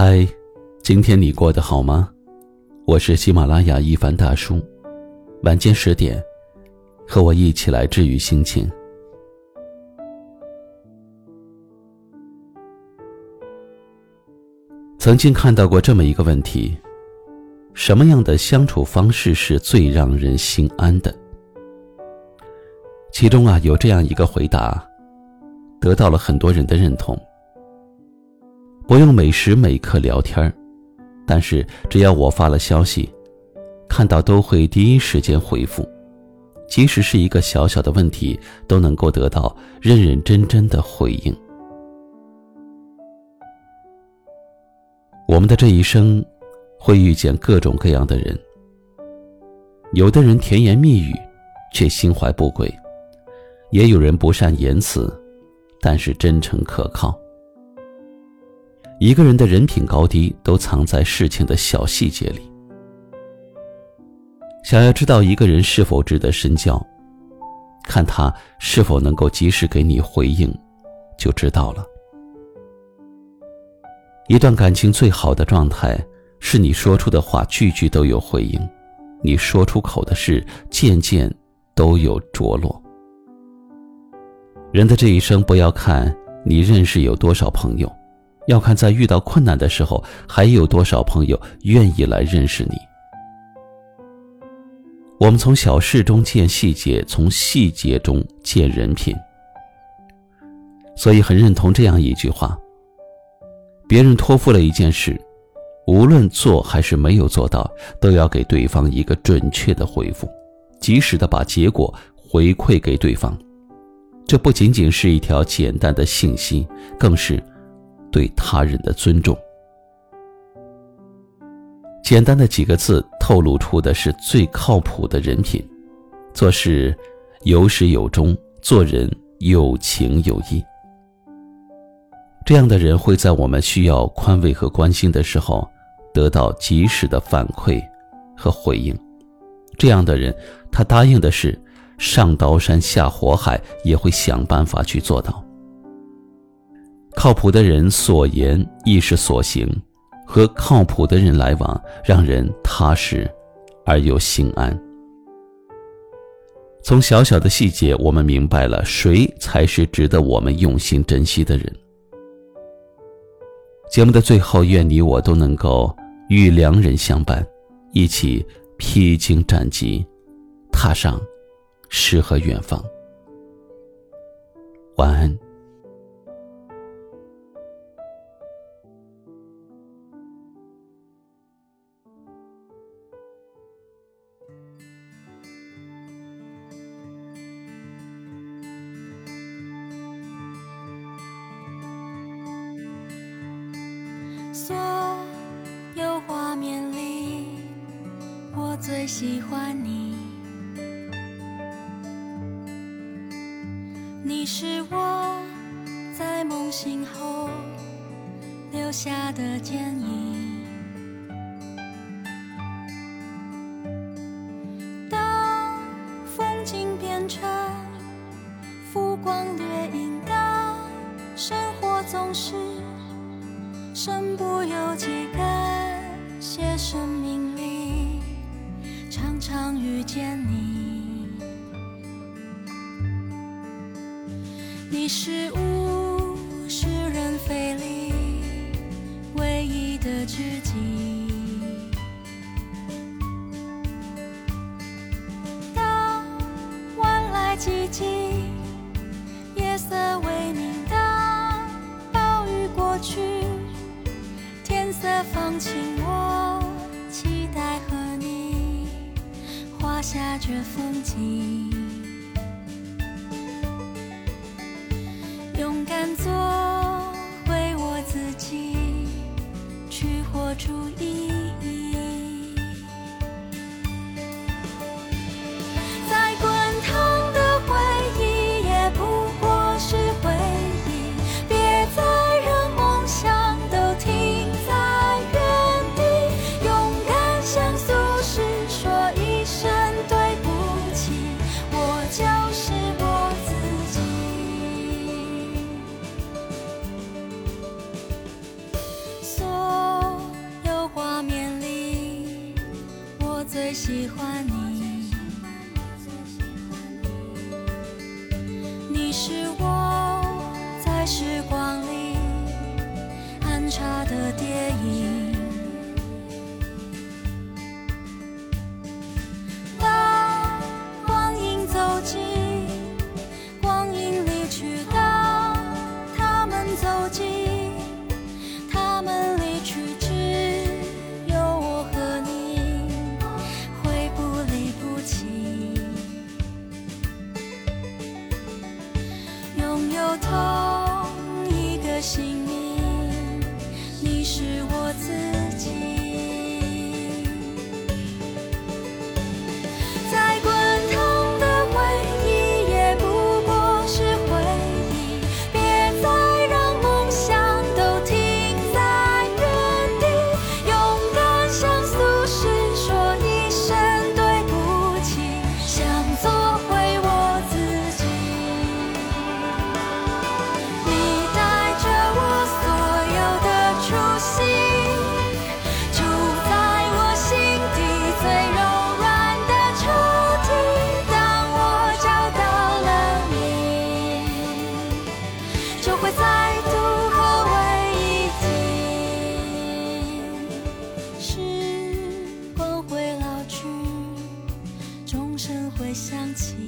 嗨，今天你过得好吗？我是喜马拉雅一凡大叔，晚间十点，和我一起来治愈心情。曾经看到过这么一个问题：什么样的相处方式是最让人心安的？其中啊，有这样一个回答，得到了很多人的认同。不用每时每刻聊天但是只要我发了消息，看到都会第一时间回复，即使是一个小小的问题，都能够得到认认真真的回应。我们的这一生，会遇见各种各样的人，有的人甜言蜜语，却心怀不轨；也有人不善言辞，但是真诚可靠。一个人的人品高低，都藏在事情的小细节里。想要知道一个人是否值得深交，看他是否能够及时给你回应，就知道了。一段感情最好的状态，是你说出的话句句都有回应，你说出口的事件件都有着落。人的这一生，不要看你认识有多少朋友。要看在遇到困难的时候，还有多少朋友愿意来认识你。我们从小事中见细节，从细节中见人品。所以很认同这样一句话：别人托付了一件事，无论做还是没有做到，都要给对方一个准确的回复，及时的把结果回馈给对方。这不仅仅是一条简单的信息，更是。对他人的尊重，简单的几个字透露出的是最靠谱的人品。做事有始有终，做人有情有义。这样的人会在我们需要宽慰和关心的时候，得到及时的反馈和回应。这样的人，他答应的事，上刀山下火海也会想办法去做到。靠谱的人所言亦是所行，和靠谱的人来往，让人踏实而又心安。从小小的细节，我们明白了谁才是值得我们用心珍惜的人。节目的最后，愿你我都能够与良人相伴，一起披荆斩棘，踏上诗和远方。晚安。所有画面里，我最喜欢你。你是我在梦醒后留下的剪影。当风景变成浮光掠影，当生活总是。身不由己，感谢生命里常常遇见你。你是物是人非里唯一的知己。色放晴，我期待和你画下这风景。勇敢做回我自己，去活出意义。有同一个姓名，你是起。